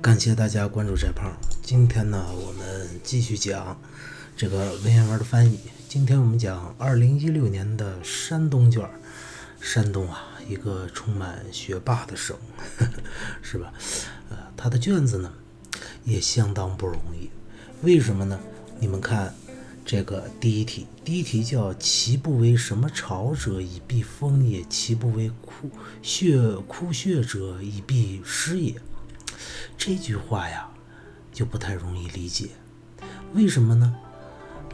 感谢大家关注翟胖。今天呢，我们继续讲这个文言文的翻译。今天我们讲二零一六年的山东卷。山东啊，一个充满学霸的省，呵 呵是吧？呃，他的卷子呢也相当不容易。为什么呢？你们看这个第一题，第一题叫“其不为什么朝者，以避风也；其不为枯血枯血者，以避湿也。”这句话呀，就不太容易理解。为什么呢？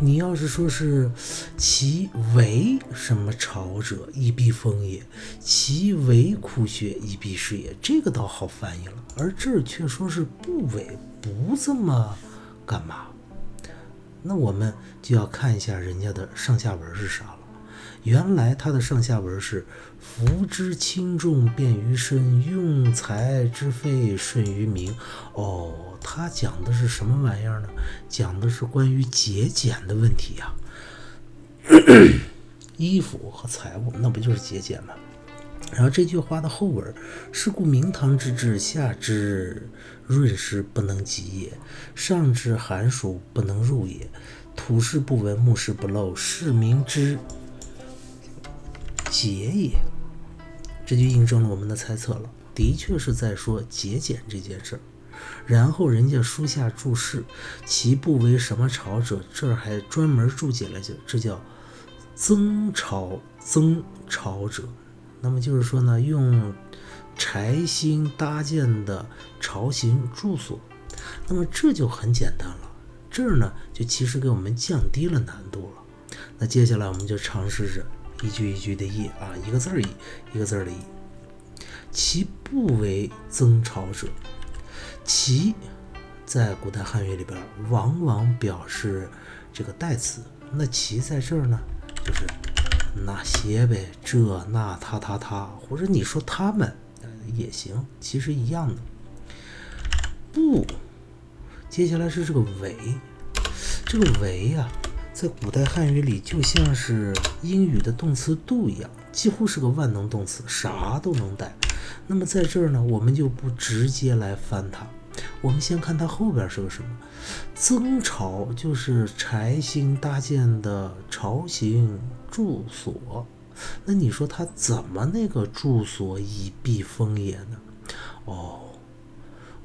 你要是说是其为什么朝者，以避风也；其为哭血，以避湿也。这个倒好翻译了，而这却说是不为，不这么干嘛？那我们就要看一下人家的上下文是啥了。原来他的上下文是：福之轻重便于身，用财之费顺于民。哦，他讲的是什么玩意儿呢？讲的是关于节俭的问题呀。衣服和财物，那不就是节俭吗？然后这句话的后文是故明堂之治，下之润湿不能及也，上之寒暑不能入也。土士不闻，木士不漏，是民之。节也，这就印证了我们的猜测了，的确是在说节俭这件事儿。然后人家书下注释，其不为什么朝者，这儿还专门注解了，就这叫增朝增朝者。那么就是说呢，用柴薪搭建的朝行住所。那么这就很简单了，这儿呢就其实给我们降低了难度了。那接下来我们就尝试着。一句一句的译啊，一个字儿译，一个字儿的译。其不为增朝者，其在古代汉语里边往往表示这个代词。那其在这儿呢，就是那些呗，这那他他他，或者你说他们也行，其实一样的。不，接下来是这个为，这个为呀。在古代汉语里，就像是英语的动词 do 一样，几乎是个万能动词，啥都能带。那么在这儿呢，我们就不直接来翻它，我们先看它后边是个什么。增巢就是柴薪搭建的巢形住所。那你说它怎么那个住所以避风也呢？哦，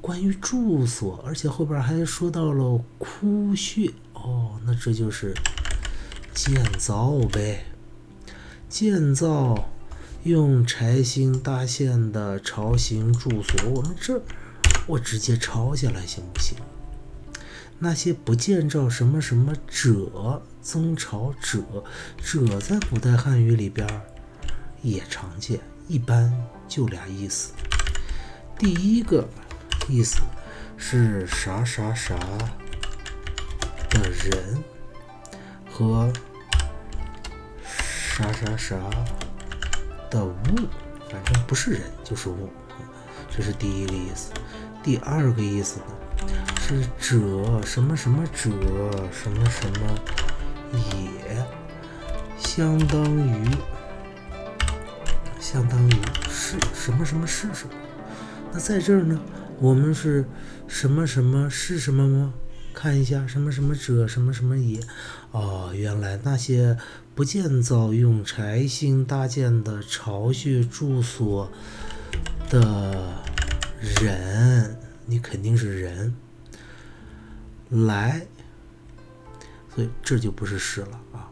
关于住所，而且后边还说到了窟穴。哦，那这就是建造呗，建造用柴薪搭建的巢形住所。我们这我直接抄下来行不行？那些不建造什么什么者，增巢者，者在古代汉语里边也常见，一般就俩意思。第一个意思是啥啥啥。的人和啥啥啥的物，反正不是人就是物，这是第一个意思。第二个意思呢，是者什么什么者什么什么也相当于相当于是什么什么是什么。那在这儿呢，我们是什么什么是什么吗？看一下什么什么者什么什么也，哦，原来那些不建造用柴薪搭建的巢穴住所的人，你肯定是人来，所以这就不是是了啊。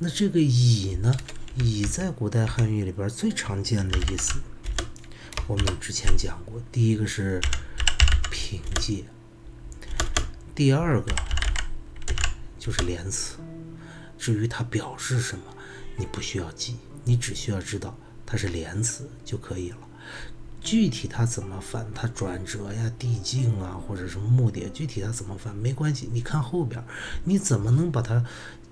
那这个乙呢？乙在古代汉语里边最常见的意思，我们之前讲过，第一个是凭借。第二个就是连词，至于它表示什么，你不需要记，你只需要知道它是连词就可以了。具体它怎么翻，它转折呀、递进啊，或者什么目的，具体它怎么翻没关系，你看后边，你怎么能把它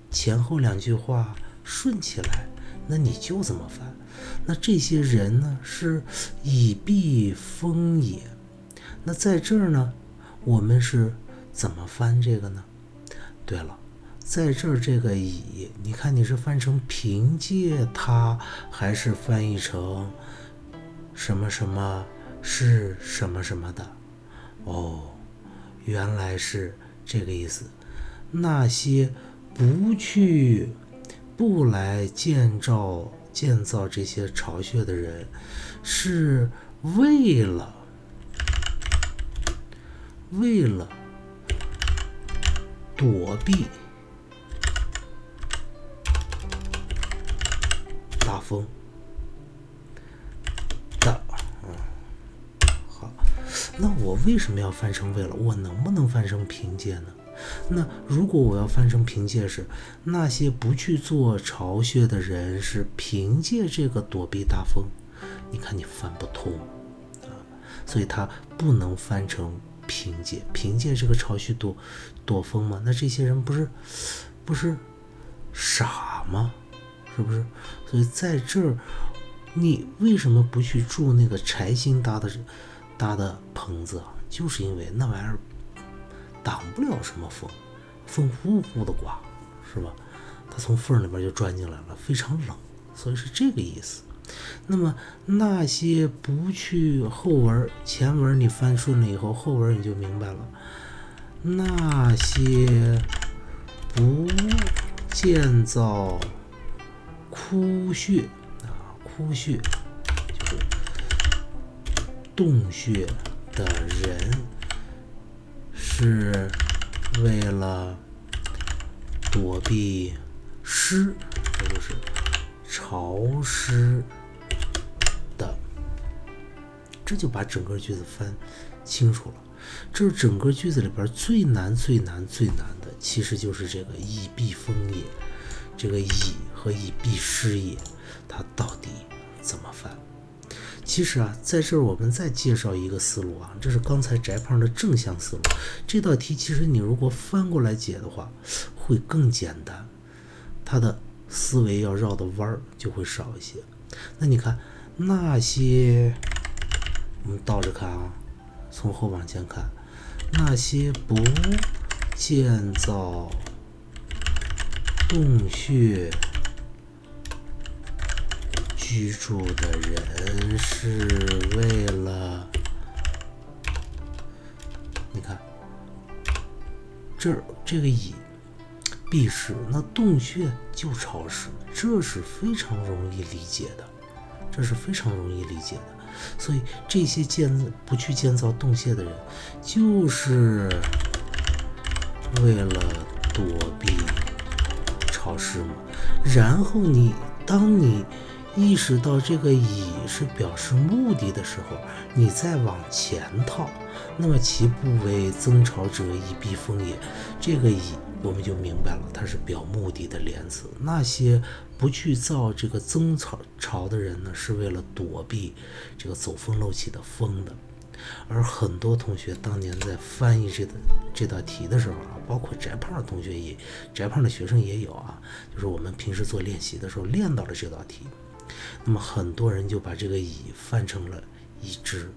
前后两句话顺起来？那你就这么翻。那这些人呢，是以避风也。那在这儿呢，我们是。怎么翻这个呢？对了，在这儿这个乙，你看你是翻成凭借它，还是翻译成什么什么是什么什么的？哦，原来是这个意思。那些不去、不来建造、建造这些巢穴的人，是为了为了躲避大风。大，嗯，好那我为什么要翻成为了？我能不能翻成凭借呢？那如果我要翻成凭借是那些不去做巢穴的人是凭借这个躲避大风，你看你翻不通啊，所以它不能翻成凭借。凭借这个巢穴躲躲风吗？那这些人不是不是傻吗？是不是？所以在这儿，你为什么不去住那个柴薪搭的？搭的棚子啊，就是因为那玩意儿挡不了什么风，风呼呼的刮，是吧？它从缝里边就钻进来了，非常冷，所以是这个意思。那么那些不去后文、前文你翻顺了以后，后文你就明白了。那些不建造窟穴啊，窟穴就是。洞穴的人是为了躲避湿，也就是潮湿的，这就把整个句子翻清楚了。这是整个句子里边最难、最难、最难的，其实就是这个“以避风也”。这个“以”和“以避湿也”，它到底怎么翻？其实啊，在这儿我们再介绍一个思路啊，这是刚才翟胖的正向思路。这道题其实你如果翻过来解的话，会更简单，他的思维要绕的弯儿就会少一些。那你看那些，我们倒着看啊，从后往前看，那些不建造洞穴。居住的人是为了，你看，这儿这个以避湿，那洞穴就潮湿，这是非常容易理解的，这是非常容易理解的。所以这些建不去建造洞穴的人，就是为了躲避潮湿嘛。然后你当你。意识到这个以是表示目的的时候，你再往前套，那么其不为增潮者以避风也。这个以我们就明白了，它是表目的的连词。那些不去造这个增潮潮的人呢，是为了躲避这个走风漏气的风的。而很多同学当年在翻译这个这道题的时候啊，包括翟胖的同学也，翟胖的学生也有啊，就是我们平时做练习的时候练到了这道题。那么很多人就把这个乙翻成了已知，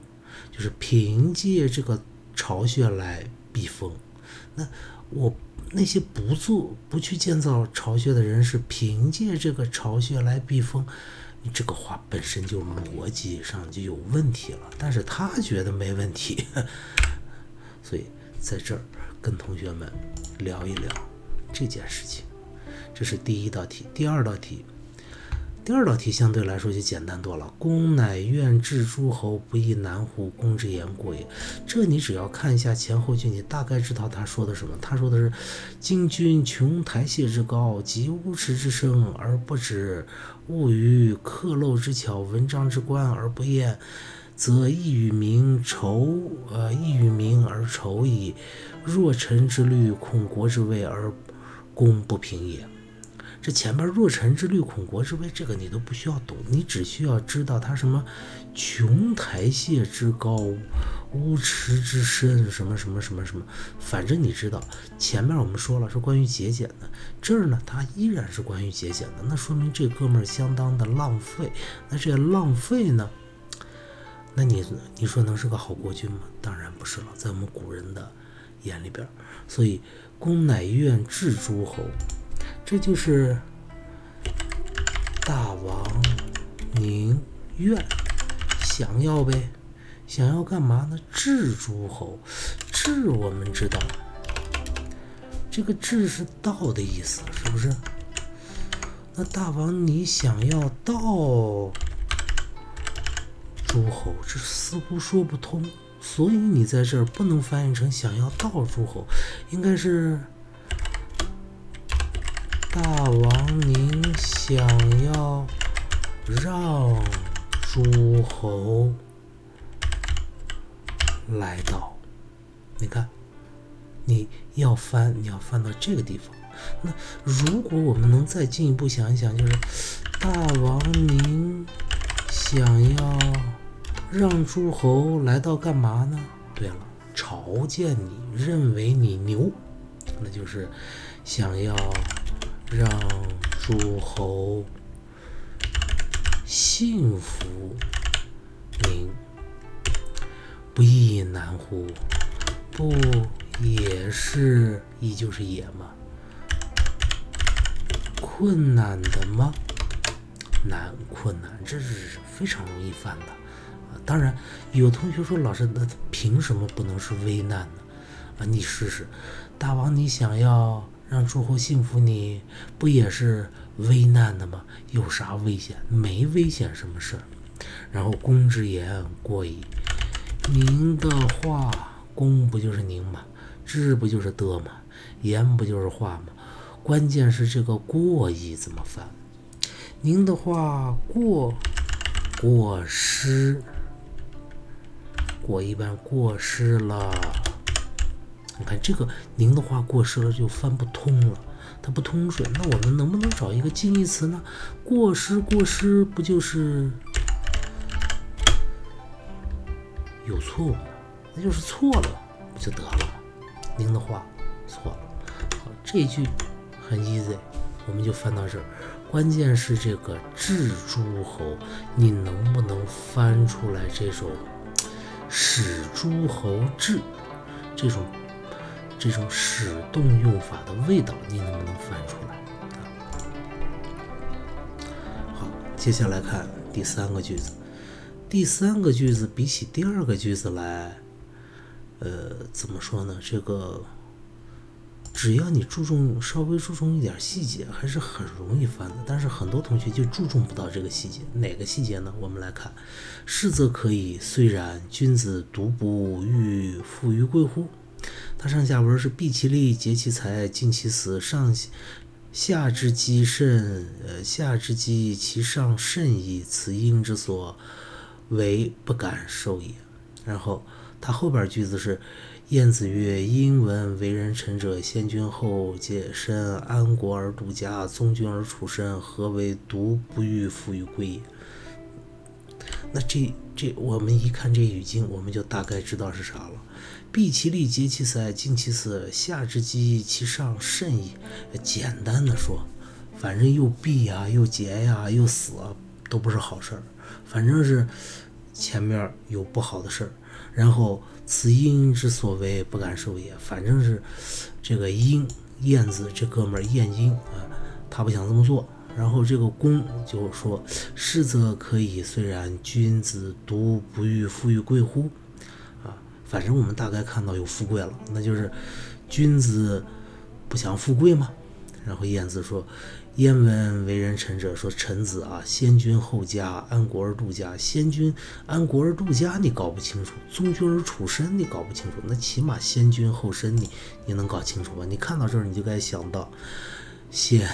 就是凭借这个巢穴来避风。那我那些不做不去建造巢穴的人是凭借这个巢穴来避风，你这个话本身就逻辑上就有问题了。但是他觉得没问题，所以在这儿跟同学们聊一聊这件事情。这是第一道题，第二道题。第二道题相对来说就简单多了。公乃愿治诸侯，不亦难乎？公之言过也。这你只要看一下前后句，你大概知道他说的什么。他说的是：今君穷台榭之高，及乌池之深而不止；物于刻漏之巧，文章之观而不厌，则益与民仇，呃，益与民而仇矣。若臣之虑，恐国之危而公不平也。这前边若臣之虑，恐国之危，这个你都不需要懂，你只需要知道它什么琼台榭之高，乌池之深，什么什么什么什么，反正你知道前面我们说了是关于节俭的，这儿呢它依然是关于节俭的，那说明这哥们儿相当的浪费。那这浪费呢？那你你说能是个好国君吗？当然不是了，在我们古人的眼里边，所以公乃愿治诸侯。这就是大王宁愿想要呗，想要干嘛呢？治诸侯。治我们知道，这个治是道的意思，是不是？那大王你想要盗诸侯，这似乎说不通，所以你在这儿不能翻译成想要盗诸侯，应该是大王您想要让诸侯来到，你看，你要翻，你要翻到这个地方。那如果我们能再进一步想一想，就是大王您想要让诸侯来到干嘛呢？对了，朝见你，认为你牛，那就是想要让诸侯信服您，不亦难乎？不也是亦就是也吗？困难的吗？难，困难，这是非常容易犯的啊！当然，有同学说，老师，那凭什么不能是危难呢？啊，你试试，大王，你想要让诸侯信服你，不也是危难的吗？有啥危险？没危险，什么事儿？然后，公之言过矣。您的话，公不就是您吗？之不就是的吗？言不就是话吗？关键是这个“过矣”怎么翻？您的话过过失，过一般过失了。你看这个“您的话过失了”就翻不通了，它不通顺。那我们能不能找一个近义词呢？过失过失不就是有错误？那就是错了，不就得了吗？您的话错了。好，这句。很 easy，我们就翻到这儿。关键是这个治诸侯，你能不能翻出来这种使诸侯治这种这种使动用法的味道？你能不能翻出来？好，接下来看第三个句子。第三个句子比起第二个句子来，呃，怎么说呢？这个。只要你注重稍微注重一点细节，还是很容易翻的。但是很多同学就注重不到这个细节，哪个细节呢？我们来看，是则可以，虽然君子独不欲富于贵乎？它上下文是避其利，劫其财，尽其死。上下之积甚，呃，下之积其上甚矣。此应之所为不敢受也。然后它后边句子是。晏子曰：“因闻为人臣者，先君后戒身，安国而度家，宗君而处身，何为独不欲富于贵也？”那这这，我们一看这语境，我们就大概知道是啥了。避其利，劫其财，尽其死，下之积其上甚矣。简单的说，反正又避呀，又劫呀，又死啊，都不是好事儿。反正是前面有不好的事儿，然后。此鹰之所为不敢受也，反正是这个鹰燕子这哥们儿晏婴啊，他不想这么做。然后这个公就说：“是则可以，虽然君子独不欲富于贵乎？”反正我们大概看到有富贵了，那就是君子不想富贵吗？然后晏子说。燕闻为人臣者说：“臣子啊，先君后家，安国而度家。先君安国而度家，你搞不清楚；宗君而处身，你搞不清楚。那起码先君后身，你你能搞清楚吧？你看到这儿，你就该想到：先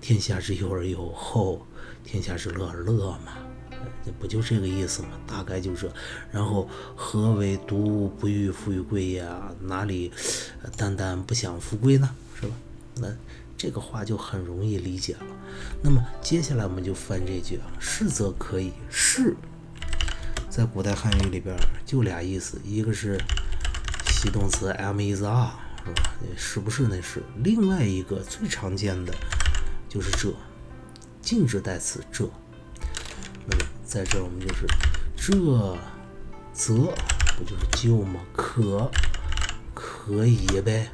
天下之忧而忧，后天下之乐而乐嘛。不就这个意思吗？大概就这。然后何为独不欲富于贵呀？哪里单单不想富贵呢？是吧？那。”这个话就很容易理解了。那么接下来我们就翻这句啊，是则可以。是，在古代汉语里边就俩意思，一个是系动词 am is are，是吧？是不是那是？另外一个最常见的就是这，静止代词这。那么在这我们就是这则不就是就吗？可可以呗，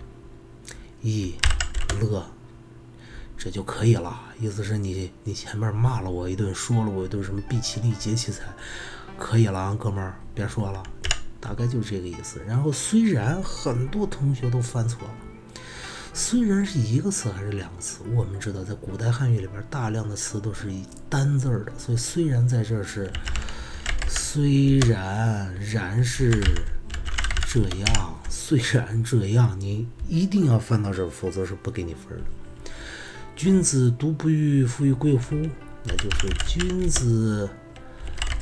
以乐。这就可以了，意思是你你前面骂了我一顿，说了我一顿什么毕其利竭其才，可以了啊，哥们儿，别说了，大概就是这个意思。然后虽然很多同学都犯错了，虽然是一个词还是两个词，我们知道在古代汉语里边大量的词都是以单字儿的，所以虽然在这儿是虽然然是这样，虽然这样，你一定要翻到这儿，否则是不给你分的。君子独不欲富于贵乎？那就是君子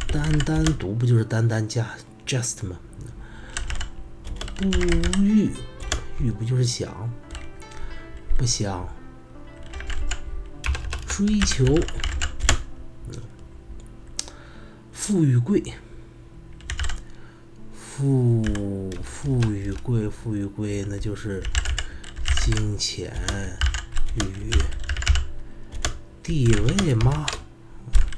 单单独不就是单单加 just 吗？不欲欲不就是想不想追求富与贵，富富与贵，富与贵，那就是金钱与。地位吗？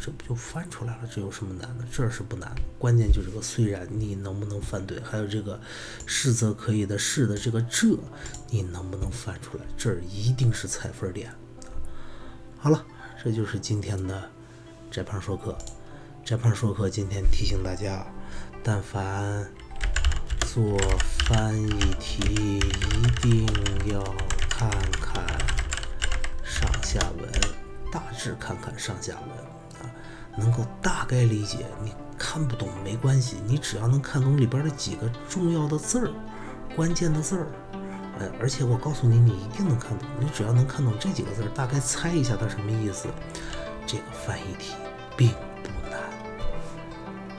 这不就翻出来了？这有什么难的？这是不难，关键就是个虽然你能不能翻对，还有这个是则可以的是的这个这你能不能翻出来？这儿一定是踩分点。好了，这就是今天的翟胖说课。翟胖说课今天提醒大家，但凡做翻译题，一定要看看上下文。大致看看上下文，能够大概理解。你看不懂没关系，你只要能看懂里边的几个重要的字儿、关键的字儿，呃，而且我告诉你，你一定能看懂。你只要能看懂这几个字儿，大概猜一下它什么意思，这个翻译题并不难。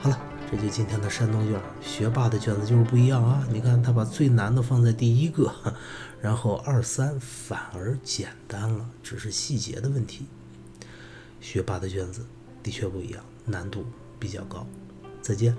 好了，这就今天的山东卷，学霸的卷子就是不一样啊！你看他把最难的放在第一个，然后二三反而简单了，只是细节的问题。学霸的卷子的确不一样，难度比较高。再见。